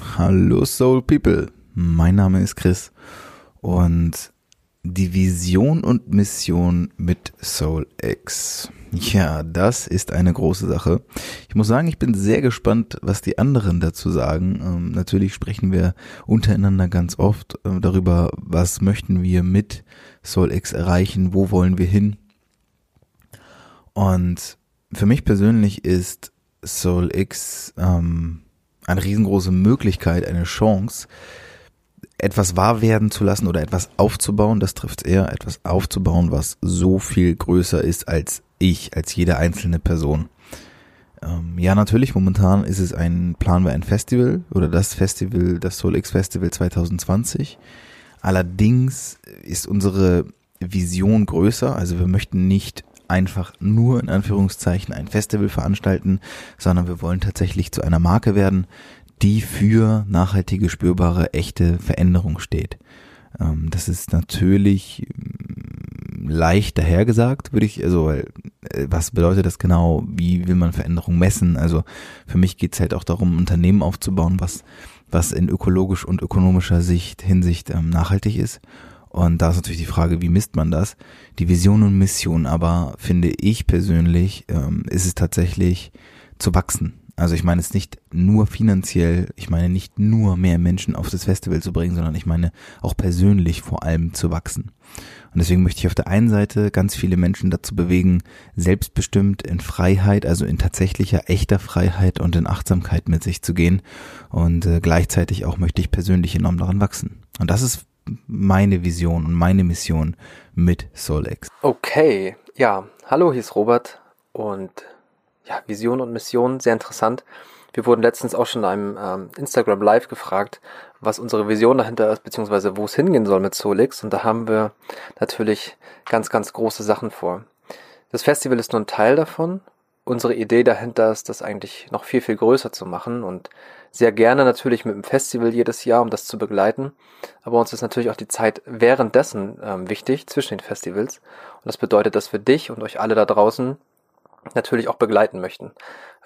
Hallo Soul People, mein Name ist Chris und die Vision und Mission mit Soul X. Ja, das ist eine große Sache. Ich muss sagen, ich bin sehr gespannt, was die anderen dazu sagen. Ähm, natürlich sprechen wir untereinander ganz oft äh, darüber, was möchten wir mit Soul X erreichen, wo wollen wir hin. Und für mich persönlich ist Soul X ähm, eine riesengroße Möglichkeit, eine Chance, etwas wahr werden zu lassen oder etwas aufzubauen, das trifft eher, etwas aufzubauen, was so viel größer ist als ich, als jede einzelne Person. Ähm, ja, natürlich, momentan ist es ein, planen wir ein Festival oder das Festival, das Soul X Festival 2020. Allerdings ist unsere Vision größer, also wir möchten nicht einfach nur in Anführungszeichen ein Festival veranstalten, sondern wir wollen tatsächlich zu einer Marke werden, die für nachhaltige, spürbare, echte Veränderung steht. Ähm, das ist natürlich mm, leicht dahergesagt, würde ich, also äh, was bedeutet das genau, wie will man Veränderung messen? Also für mich geht es halt auch darum, Unternehmen aufzubauen, was, was in ökologisch und ökonomischer Sicht, Hinsicht ähm, nachhaltig ist. Und da ist natürlich die Frage, wie misst man das? Die Vision und Mission, aber finde ich persönlich, ähm, ist es tatsächlich zu wachsen. Also ich meine es nicht nur finanziell, ich meine nicht nur mehr Menschen auf das Festival zu bringen, sondern ich meine auch persönlich vor allem zu wachsen. Und deswegen möchte ich auf der einen Seite ganz viele Menschen dazu bewegen, selbstbestimmt in Freiheit, also in tatsächlicher, echter Freiheit und in Achtsamkeit mit sich zu gehen. Und äh, gleichzeitig auch möchte ich persönlich enorm daran wachsen. Und das ist meine Vision und meine Mission mit Solex. Okay, ja, hallo, hier ist Robert und ja, Vision und Mission, sehr interessant. Wir wurden letztens auch schon in einem ähm, Instagram Live gefragt, was unsere Vision dahinter ist, beziehungsweise wo es hingehen soll mit Solix. Und da haben wir natürlich ganz, ganz große Sachen vor. Das Festival ist nur ein Teil davon. Unsere Idee dahinter ist, das eigentlich noch viel, viel größer zu machen und sehr gerne natürlich mit dem Festival jedes Jahr, um das zu begleiten. Aber uns ist natürlich auch die Zeit währenddessen ähm, wichtig, zwischen den Festivals. Und das bedeutet, dass wir dich und euch alle da draußen natürlich auch begleiten möchten.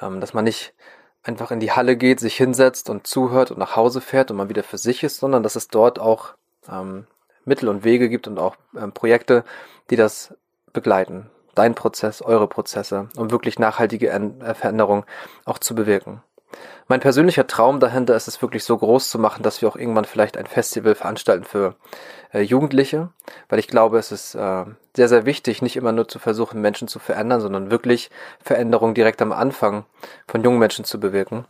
Ähm, dass man nicht einfach in die Halle geht, sich hinsetzt und zuhört und nach Hause fährt und man wieder für sich ist, sondern dass es dort auch ähm, Mittel und Wege gibt und auch ähm, Projekte, die das begleiten. Dein Prozess, eure Prozesse, um wirklich nachhaltige äh, Veränderung auch zu bewirken. Mein persönlicher Traum dahinter ist es wirklich so groß zu machen, dass wir auch irgendwann vielleicht ein Festival veranstalten für äh, Jugendliche, weil ich glaube, es ist äh, sehr, sehr wichtig, nicht immer nur zu versuchen, Menschen zu verändern, sondern wirklich Veränderungen direkt am Anfang von jungen Menschen zu bewirken.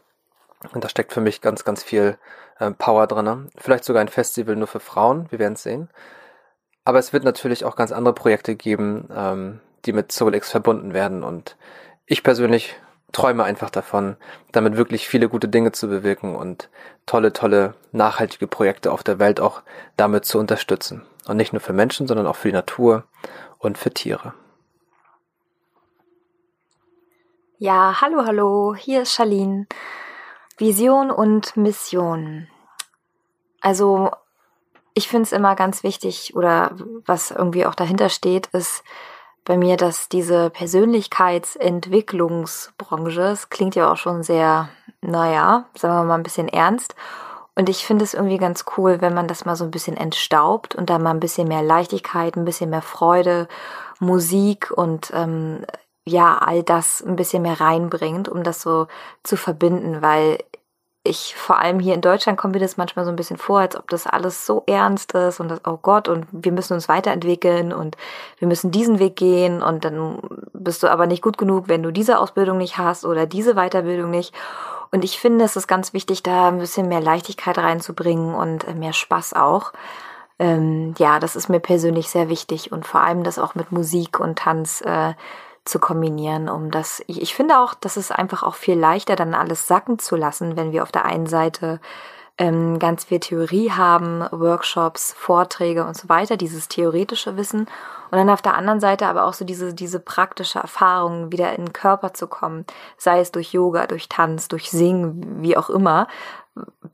Und da steckt für mich ganz, ganz viel Power drin. Vielleicht sogar ein Festival nur für Frauen, wir werden es sehen. Aber es wird natürlich auch ganz andere Projekte geben, ähm, die mit SoulX verbunden werden. Und ich persönlich träume einfach davon, damit wirklich viele gute Dinge zu bewirken und tolle, tolle, nachhaltige Projekte auf der Welt auch damit zu unterstützen. Und nicht nur für Menschen, sondern auch für die Natur und für Tiere. Ja, hallo, hallo, hier ist Charlene. Vision und Mission. Also, ich finde es immer ganz wichtig oder was irgendwie auch dahinter steht, ist, bei mir, dass diese Persönlichkeitsentwicklungsbranche, es klingt ja auch schon sehr, naja, sagen wir mal ein bisschen ernst. Und ich finde es irgendwie ganz cool, wenn man das mal so ein bisschen entstaubt und da mal ein bisschen mehr Leichtigkeit, ein bisschen mehr Freude, Musik und ähm, ja, all das ein bisschen mehr reinbringt, um das so zu verbinden, weil ich vor allem hier in Deutschland kommt mir das manchmal so ein bisschen vor, als ob das alles so ernst ist und das, oh Gott, und wir müssen uns weiterentwickeln und wir müssen diesen Weg gehen und dann bist du aber nicht gut genug, wenn du diese Ausbildung nicht hast oder diese Weiterbildung nicht. Und ich finde, es ist ganz wichtig, da ein bisschen mehr Leichtigkeit reinzubringen und äh, mehr Spaß auch. Ähm, ja, das ist mir persönlich sehr wichtig und vor allem das auch mit Musik und Tanz äh, zu kombinieren, um das, ich, ich finde auch, das ist einfach auch viel leichter, dann alles sacken zu lassen, wenn wir auf der einen Seite ähm, ganz viel Theorie haben, Workshops, Vorträge und so weiter, dieses theoretische Wissen. Und dann auf der anderen Seite aber auch so diese, diese praktische Erfahrung, wieder in den Körper zu kommen, sei es durch Yoga, durch Tanz, durch Singen, wie auch immer,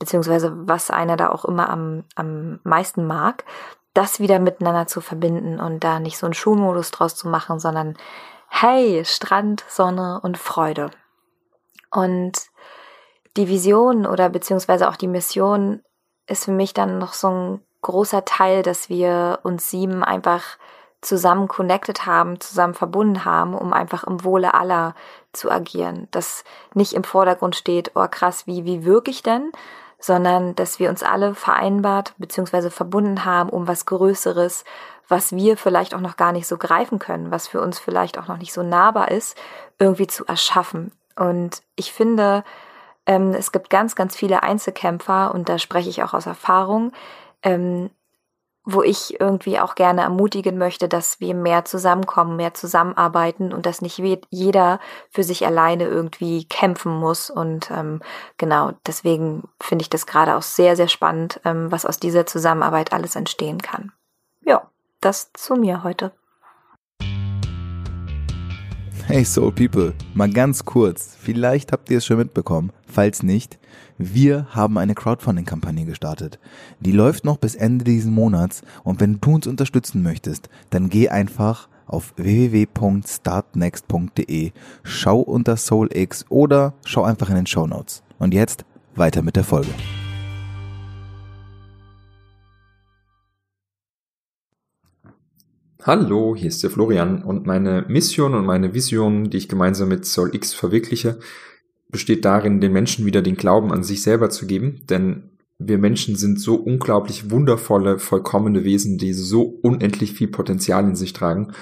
beziehungsweise was einer da auch immer am, am meisten mag, das wieder miteinander zu verbinden und da nicht so einen Schulmodus draus zu machen, sondern hey, Strand, Sonne und Freude. Und die Vision oder beziehungsweise auch die Mission ist für mich dann noch so ein großer Teil, dass wir uns sieben einfach zusammen connected haben, zusammen verbunden haben, um einfach im Wohle aller zu agieren. Dass nicht im Vordergrund steht, oh krass, wie, wie wirke ich denn? Sondern, dass wir uns alle vereinbart bzw. verbunden haben, um was Größeres, was wir vielleicht auch noch gar nicht so greifen können, was für uns vielleicht auch noch nicht so nahbar ist, irgendwie zu erschaffen. Und ich finde, ähm, es gibt ganz, ganz viele Einzelkämpfer, und da spreche ich auch aus Erfahrung, ähm, wo ich irgendwie auch gerne ermutigen möchte, dass wir mehr zusammenkommen, mehr zusammenarbeiten und dass nicht jeder für sich alleine irgendwie kämpfen muss. Und ähm, genau, deswegen finde ich das gerade auch sehr, sehr spannend, ähm, was aus dieser Zusammenarbeit alles entstehen kann. Ja das zu mir heute. Hey Soul People, mal ganz kurz, vielleicht habt ihr es schon mitbekommen, falls nicht, wir haben eine Crowdfunding-Kampagne gestartet. Die läuft noch bis Ende diesen Monats und wenn du uns unterstützen möchtest, dann geh einfach auf www.startnext.de, schau unter SoulX oder schau einfach in den Show Notes. Und jetzt weiter mit der Folge. Hallo, hier ist der Florian und meine Mission und meine Vision, die ich gemeinsam mit Soul X verwirkliche, besteht darin, den Menschen wieder den Glauben an sich selber zu geben, denn wir Menschen sind so unglaublich wundervolle, vollkommene Wesen, die so unendlich viel Potenzial in sich tragen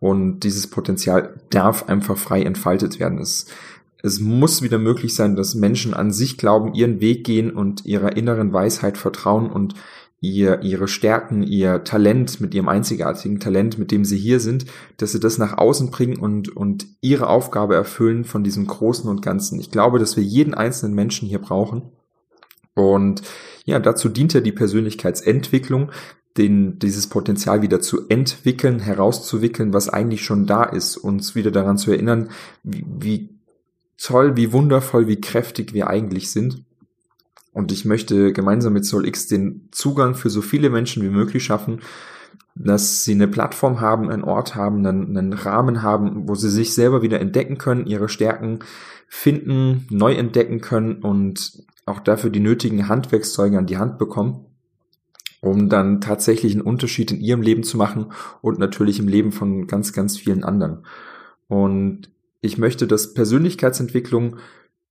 und dieses Potenzial darf einfach frei entfaltet werden. Es, es muss wieder möglich sein, dass Menschen an sich glauben, ihren Weg gehen und ihrer inneren Weisheit vertrauen und ihr, ihre Stärken, ihr Talent, mit ihrem einzigartigen Talent, mit dem sie hier sind, dass sie das nach außen bringen und, und ihre Aufgabe erfüllen von diesem Großen und Ganzen. Ich glaube, dass wir jeden einzelnen Menschen hier brauchen. Und ja, dazu dient ja die Persönlichkeitsentwicklung, den, dieses Potenzial wieder zu entwickeln, herauszuwickeln, was eigentlich schon da ist, uns wieder daran zu erinnern, wie, wie toll, wie wundervoll, wie kräftig wir eigentlich sind. Und ich möchte gemeinsam mit SoulX den Zugang für so viele Menschen wie möglich schaffen, dass sie eine Plattform haben, einen Ort haben, einen, einen Rahmen haben, wo sie sich selber wieder entdecken können, ihre Stärken finden, neu entdecken können und auch dafür die nötigen Handwerkszeuge an die Hand bekommen, um dann tatsächlich einen Unterschied in ihrem Leben zu machen und natürlich im Leben von ganz, ganz vielen anderen. Und ich möchte, dass Persönlichkeitsentwicklung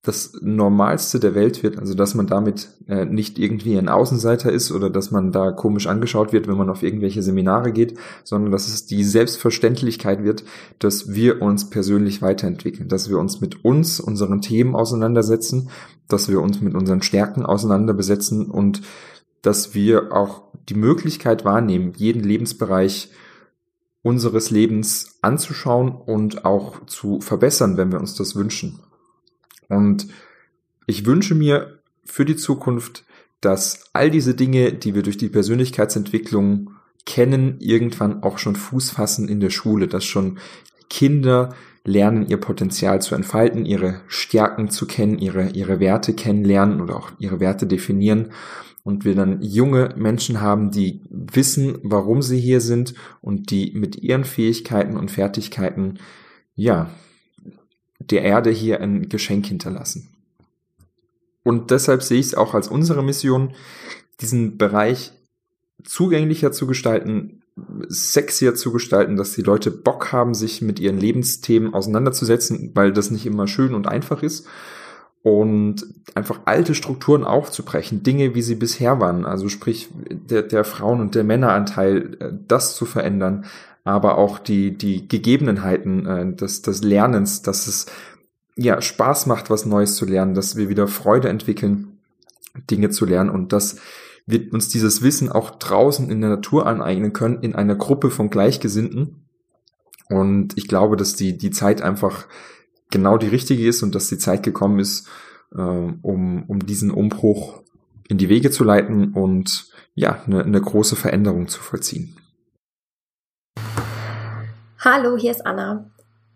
das Normalste der Welt wird, also dass man damit äh, nicht irgendwie ein Außenseiter ist oder dass man da komisch angeschaut wird, wenn man auf irgendwelche Seminare geht, sondern dass es die Selbstverständlichkeit wird, dass wir uns persönlich weiterentwickeln, dass wir uns mit uns, unseren Themen auseinandersetzen, dass wir uns mit unseren Stärken auseinanderbesetzen und dass wir auch die Möglichkeit wahrnehmen, jeden Lebensbereich unseres Lebens anzuschauen und auch zu verbessern, wenn wir uns das wünschen. Und ich wünsche mir für die Zukunft, dass all diese Dinge, die wir durch die Persönlichkeitsentwicklung kennen, irgendwann auch schon Fuß fassen in der Schule, dass schon Kinder lernen, ihr Potenzial zu entfalten, ihre Stärken zu kennen, ihre, ihre Werte kennenlernen oder auch ihre Werte definieren. Und wir dann junge Menschen haben, die wissen, warum sie hier sind und die mit ihren Fähigkeiten und Fertigkeiten, ja, der Erde hier ein Geschenk hinterlassen. Und deshalb sehe ich es auch als unsere Mission, diesen Bereich zugänglicher zu gestalten, sexier zu gestalten, dass die Leute Bock haben, sich mit ihren Lebensthemen auseinanderzusetzen, weil das nicht immer schön und einfach ist. und einfach alte Strukturen aufzubrechen, Dinge, wie sie bisher waren, also sprich der, der Frauen- und der Männeranteil, äh, das zu verändern, aber auch die, die Gegebenheiten äh, des, des Lernens, dass es ja Spaß macht, was Neues zu lernen, dass wir wieder Freude entwickeln, Dinge zu lernen und dass wir uns dieses Wissen auch draußen in der Natur aneignen können, in einer Gruppe von Gleichgesinnten. Und ich glaube, dass die, die Zeit einfach genau die richtige ist und dass die Zeit gekommen ist, äh, um, um diesen Umbruch in die Wege zu leiten und ja, eine, eine große Veränderung zu vollziehen. Hallo, hier ist Anna.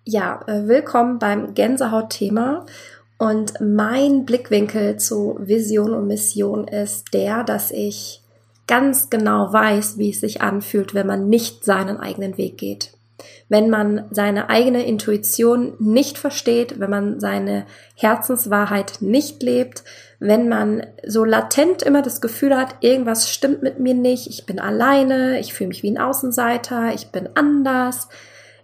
Ja, äh, willkommen beim Gänsehaut-Thema. Und mein Blickwinkel zu Vision und Mission ist der, dass ich ganz genau weiß, wie es sich anfühlt, wenn man nicht seinen eigenen Weg geht wenn man seine eigene Intuition nicht versteht, wenn man seine Herzenswahrheit nicht lebt, wenn man so latent immer das Gefühl hat, irgendwas stimmt mit mir nicht, ich bin alleine, ich fühle mich wie ein Außenseiter, ich bin anders,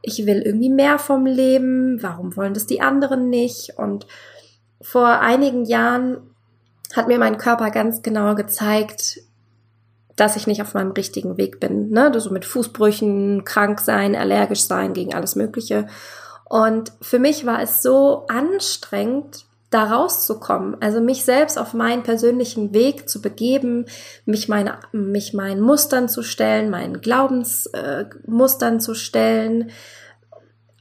ich will irgendwie mehr vom Leben, warum wollen das die anderen nicht? Und vor einigen Jahren hat mir mein Körper ganz genau gezeigt, dass ich nicht auf meinem richtigen Weg bin. Ne? So mit Fußbrüchen, krank sein, allergisch sein gegen alles Mögliche. Und für mich war es so anstrengend, da rauszukommen, also mich selbst auf meinen persönlichen Weg zu begeben, mich meine, mich meinen Mustern zu stellen, meinen Glaubensmustern äh, zu stellen,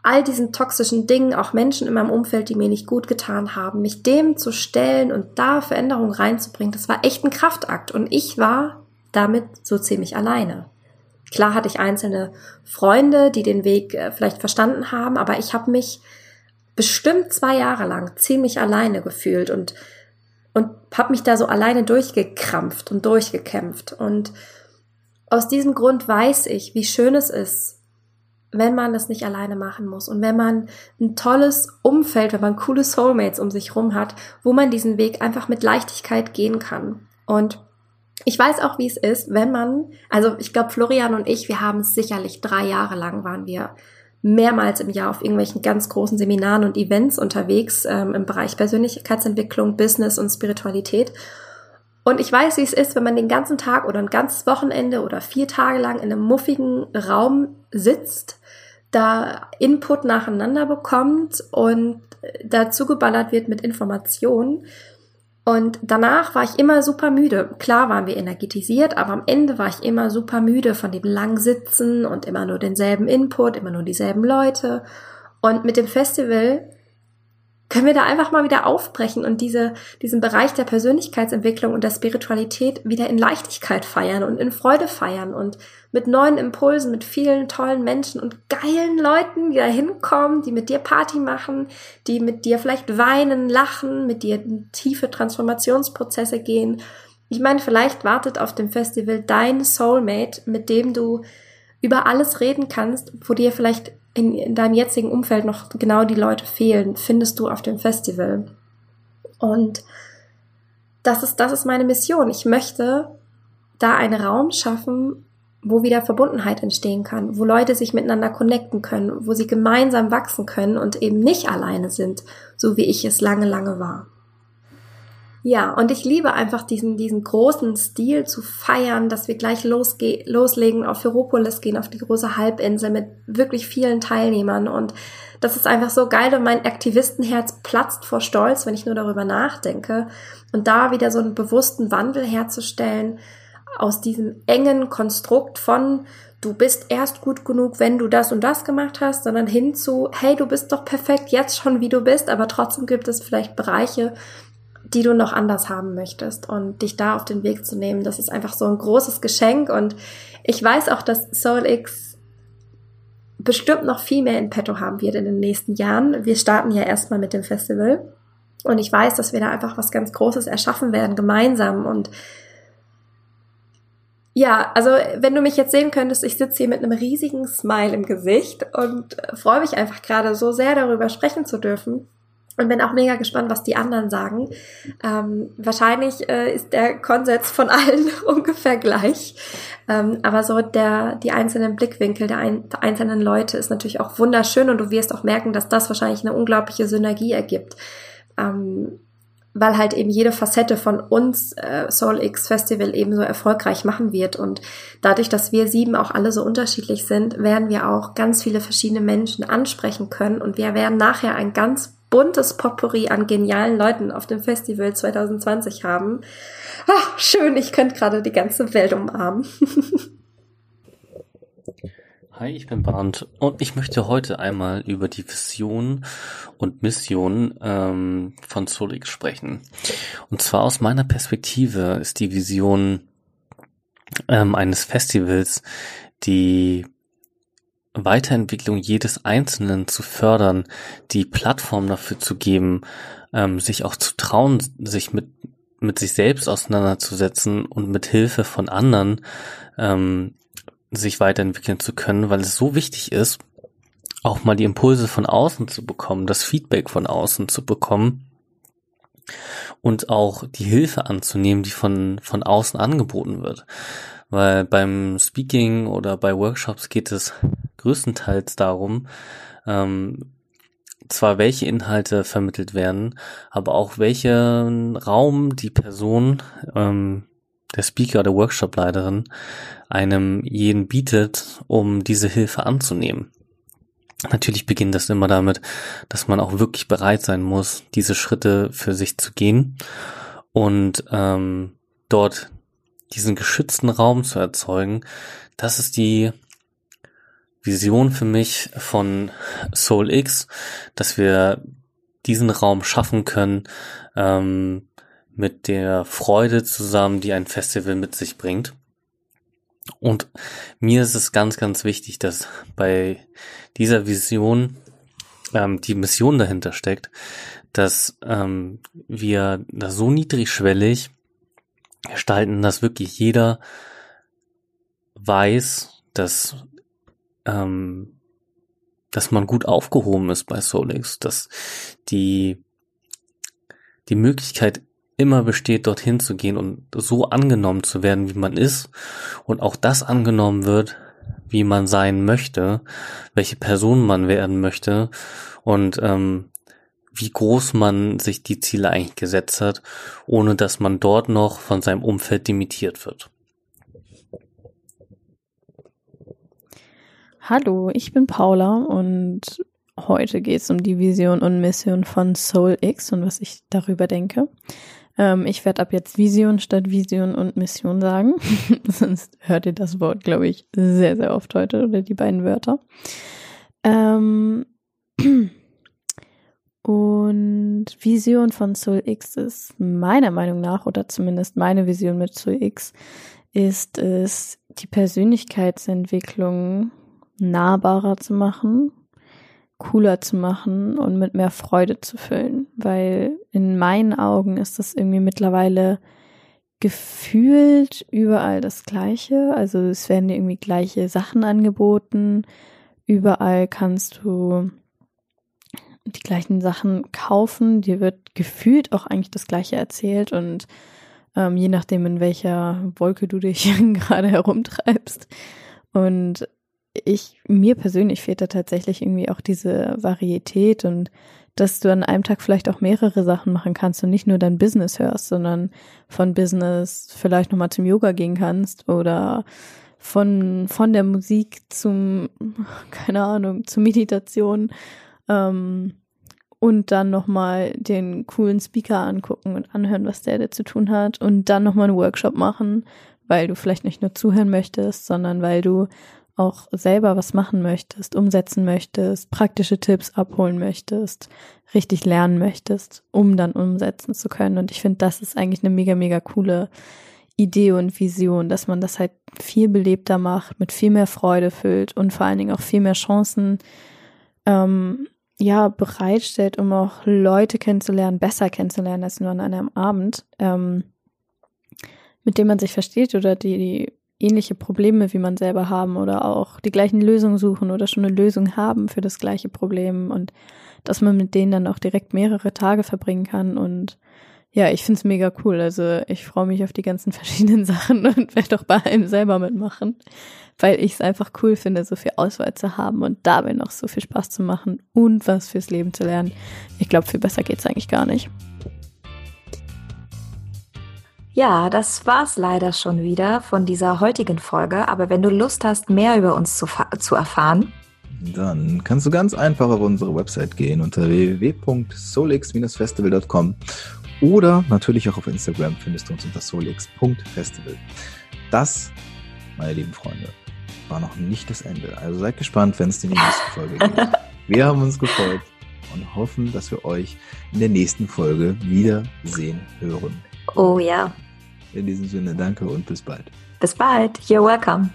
all diesen toxischen Dingen, auch Menschen in meinem Umfeld, die mir nicht gut getan haben, mich dem zu stellen und da Veränderungen reinzubringen, das war echt ein Kraftakt. Und ich war damit so ziemlich alleine. Klar hatte ich einzelne Freunde, die den Weg äh, vielleicht verstanden haben, aber ich habe mich bestimmt zwei Jahre lang ziemlich alleine gefühlt und und habe mich da so alleine durchgekrampft und durchgekämpft und aus diesem Grund weiß ich, wie schön es ist, wenn man das nicht alleine machen muss und wenn man ein tolles Umfeld, wenn man coole Soulmates um sich rum hat, wo man diesen Weg einfach mit Leichtigkeit gehen kann. Und ich weiß auch, wie es ist, wenn man, also ich glaube, Florian und ich, wir haben sicherlich drei Jahre lang waren wir mehrmals im Jahr auf irgendwelchen ganz großen Seminaren und Events unterwegs ähm, im Bereich Persönlichkeitsentwicklung, Business und Spiritualität. Und ich weiß, wie es ist, wenn man den ganzen Tag oder ein ganzes Wochenende oder vier Tage lang in einem muffigen Raum sitzt, da Input nacheinander bekommt und dazu geballert wird mit Informationen und danach war ich immer super müde. Klar waren wir energetisiert, aber am Ende war ich immer super müde von dem langen Sitzen und immer nur denselben Input, immer nur dieselben Leute. Und mit dem Festival können wir da einfach mal wieder aufbrechen und diese, diesen Bereich der Persönlichkeitsentwicklung und der Spiritualität wieder in Leichtigkeit feiern und in Freude feiern und mit neuen Impulsen, mit vielen tollen Menschen und geilen Leuten, die da hinkommen, die mit dir Party machen, die mit dir vielleicht weinen, lachen, mit dir tiefe Transformationsprozesse gehen. Ich meine, vielleicht wartet auf dem Festival dein Soulmate, mit dem du über alles reden kannst, wo dir vielleicht in, in deinem jetzigen Umfeld noch genau die Leute fehlen, findest du auf dem Festival. Und das ist, das ist meine Mission. Ich möchte da einen Raum schaffen, wo wieder Verbundenheit entstehen kann, wo Leute sich miteinander connecten können, wo sie gemeinsam wachsen können und eben nicht alleine sind, so wie ich es lange, lange war. Ja, und ich liebe einfach diesen, diesen großen Stil zu feiern, dass wir gleich losge loslegen, auf Ferropolis gehen, auf die große Halbinsel mit wirklich vielen Teilnehmern. Und das ist einfach so geil und mein Aktivistenherz platzt vor Stolz, wenn ich nur darüber nachdenke. Und da wieder so einen bewussten Wandel herzustellen aus diesem engen Konstrukt von du bist erst gut genug, wenn du das und das gemacht hast, sondern hin zu, hey, du bist doch perfekt jetzt schon, wie du bist, aber trotzdem gibt es vielleicht Bereiche, die du noch anders haben möchtest. Und dich da auf den Weg zu nehmen, das ist einfach so ein großes Geschenk. Und ich weiß auch, dass SoulX bestimmt noch viel mehr in petto haben wird in den nächsten Jahren. Wir starten ja erstmal mit dem Festival. Und ich weiß, dass wir da einfach was ganz Großes erschaffen werden gemeinsam. Und ja, also wenn du mich jetzt sehen könntest, ich sitze hier mit einem riesigen Smile im Gesicht und freue mich einfach gerade so sehr darüber sprechen zu dürfen und bin auch mega gespannt, was die anderen sagen. Ähm, wahrscheinlich äh, ist der Konsens von allen ungefähr gleich. Ähm, aber so der, die einzelnen Blickwinkel der, ein, der einzelnen Leute ist natürlich auch wunderschön und du wirst auch merken, dass das wahrscheinlich eine unglaubliche Synergie ergibt. Ähm, weil halt eben jede Facette von uns äh, Soul X Festival ebenso erfolgreich machen wird. Und dadurch, dass wir sieben auch alle so unterschiedlich sind, werden wir auch ganz viele verschiedene Menschen ansprechen können. Und wir werden nachher ein ganz buntes Potpourri an genialen Leuten auf dem Festival 2020 haben. Ach, schön, ich könnte gerade die ganze Welt umarmen. Hi, ich bin Bernd und ich möchte heute einmal über die Vision und Mission ähm, von Solix sprechen. Und zwar aus meiner Perspektive ist die Vision ähm, eines Festivals die Weiterentwicklung jedes Einzelnen zu fördern, die Plattform dafür zu geben, ähm, sich auch zu trauen, sich mit mit sich selbst auseinanderzusetzen und mit Hilfe von anderen ähm, sich weiterentwickeln zu können, weil es so wichtig ist, auch mal die Impulse von außen zu bekommen, das Feedback von außen zu bekommen und auch die Hilfe anzunehmen, die von, von außen angeboten wird. Weil beim Speaking oder bei Workshops geht es größtenteils darum, ähm, zwar welche Inhalte vermittelt werden, aber auch welchen Raum die Person, ähm, der Speaker oder Workshopleiterin einem jeden bietet, um diese Hilfe anzunehmen. Natürlich beginnt das immer damit, dass man auch wirklich bereit sein muss, diese Schritte für sich zu gehen und ähm, dort diesen geschützten Raum zu erzeugen. Das ist die Vision für mich von Soul X, dass wir diesen Raum schaffen können ähm, mit der Freude zusammen, die ein Festival mit sich bringt. Und mir ist es ganz, ganz wichtig, dass bei dieser Vision ähm, die Mission dahinter steckt, dass ähm, wir das so niedrigschwellig gestalten, dass wirklich jeder weiß, dass ähm, dass man gut aufgehoben ist bei Solix, dass die die Möglichkeit immer besteht, dorthin zu gehen und so angenommen zu werden, wie man ist und auch das angenommen wird, wie man sein möchte, welche Person man werden möchte. Und ähm, wie groß man sich die Ziele eigentlich gesetzt hat, ohne dass man dort noch von seinem Umfeld limitiert wird. Hallo, ich bin Paula und heute geht es um die Vision und Mission von Soul X und was ich darüber denke. Ähm, ich werde ab jetzt Vision statt Vision und Mission sagen. Sonst hört ihr das Wort, glaube ich, sehr, sehr oft heute oder die beiden Wörter. Ähm und Vision von Soul X ist meiner Meinung nach, oder zumindest meine Vision mit Soul X, ist es, die Persönlichkeitsentwicklung nahbarer zu machen, cooler zu machen und mit mehr Freude zu füllen, weil in meinen Augen ist das irgendwie mittlerweile gefühlt überall das Gleiche. Also es werden dir irgendwie gleiche Sachen angeboten. Überall kannst du die gleichen Sachen kaufen. Dir wird gefühlt auch eigentlich das Gleiche erzählt und ähm, je nachdem, in welcher Wolke du dich gerade herumtreibst. Und ich, mir persönlich fehlt da tatsächlich irgendwie auch diese Varietät und dass du an einem Tag vielleicht auch mehrere Sachen machen kannst und nicht nur dein Business hörst, sondern von Business vielleicht nochmal zum Yoga gehen kannst oder von, von der Musik zum, keine Ahnung, zur Meditation ähm, und dann nochmal den coolen Speaker angucken und anhören, was der da zu tun hat und dann nochmal einen Workshop machen, weil du vielleicht nicht nur zuhören möchtest, sondern weil du auch selber was machen möchtest, umsetzen möchtest, praktische Tipps abholen möchtest, richtig lernen möchtest, um dann umsetzen zu können. Und ich finde, das ist eigentlich eine mega, mega coole Idee und Vision, dass man das halt viel belebter macht, mit viel mehr Freude füllt und vor allen Dingen auch viel mehr Chancen ähm, ja bereitstellt, um auch Leute kennenzulernen, besser kennenzulernen als nur an einem Abend, ähm, mit dem man sich versteht oder die, die ähnliche Probleme wie man selber haben oder auch die gleichen Lösungen suchen oder schon eine Lösung haben für das gleiche Problem und dass man mit denen dann auch direkt mehrere Tage verbringen kann und ja, ich find's mega cool. Also ich freue mich auf die ganzen verschiedenen Sachen und werde auch bei einem selber mitmachen, weil ich es einfach cool finde, so viel Auswahl zu haben und dabei noch so viel Spaß zu machen und was fürs Leben zu lernen. Ich glaube, viel besser geht's eigentlich gar nicht. Ja, das war's leider schon wieder von dieser heutigen Folge. Aber wenn du Lust hast, mehr über uns zu, zu erfahren, dann kannst du ganz einfach auf unsere Website gehen unter www.solix-festival.com oder natürlich auch auf Instagram findest du uns unter solix.festival. Das, meine lieben Freunde, war noch nicht das Ende. Also seid gespannt, wenn es in die nächste Folge geht. Wir haben uns gefreut und hoffen, dass wir euch in der nächsten Folge wiedersehen hören. Oh ja. In diesem Sinne, danke und bis bald. Bis bald. You're welcome.